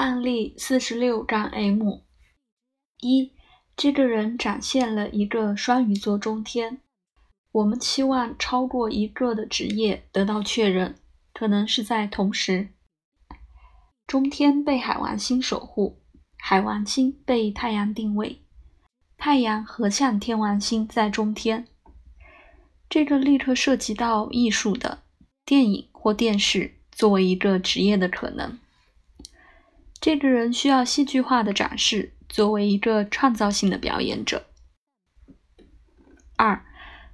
案例四十六杠 M 一，这个人展现了一个双鱼座中天。我们期望超过一个的职业得到确认，可能是在同时。中天被海王星守护，海王星被太阳定位，太阳合相天王星在中天。这个立刻涉及到艺术的电影或电视作为一个职业的可能。这个人需要戏剧化的展示，作为一个创造性的表演者。二，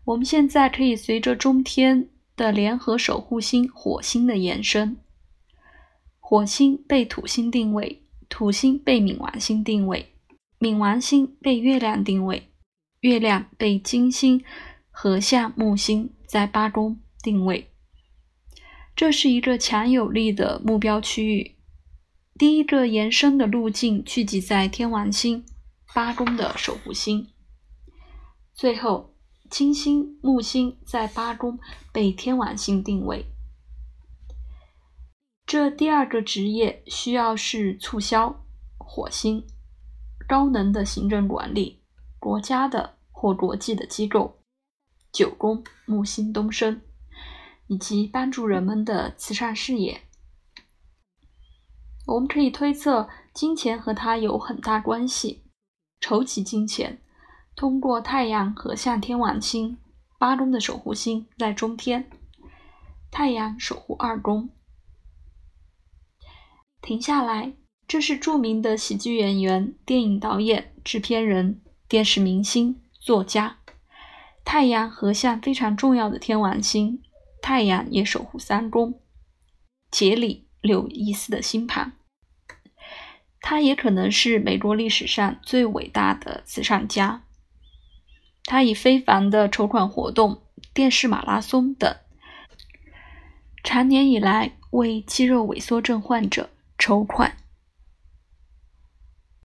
我们现在可以随着中天的联合守护星火星的延伸。火星被土星定位，土星被冥王星定位，冥王星被月亮定位，月亮被金星合相木星在八宫定位。这是一个强有力的目标区域。第一个延伸的路径聚集在天王星八宫的守护星。最后，金星木星在八宫被天王星定位。这第二个职业需要是促销、火星、高能的行政管理、国家的或国际的机构、九宫木星东升，以及帮助人们的慈善事业。我们可以推测，金钱和他有很大关系。筹集金钱，通过太阳和向天王星八宫的守护星在中天，太阳守护二宫。停下来，这是著名的喜剧演员、电影导演、制片人、电视明星、作家。太阳和相非常重要的天王星，太阳也守护三宫。杰里·柳伊斯的星盘。他也可能是美国历史上最伟大的慈善家。他以非凡的筹款活动、电视马拉松等，常年以来为肌肉萎缩症患者。筹款。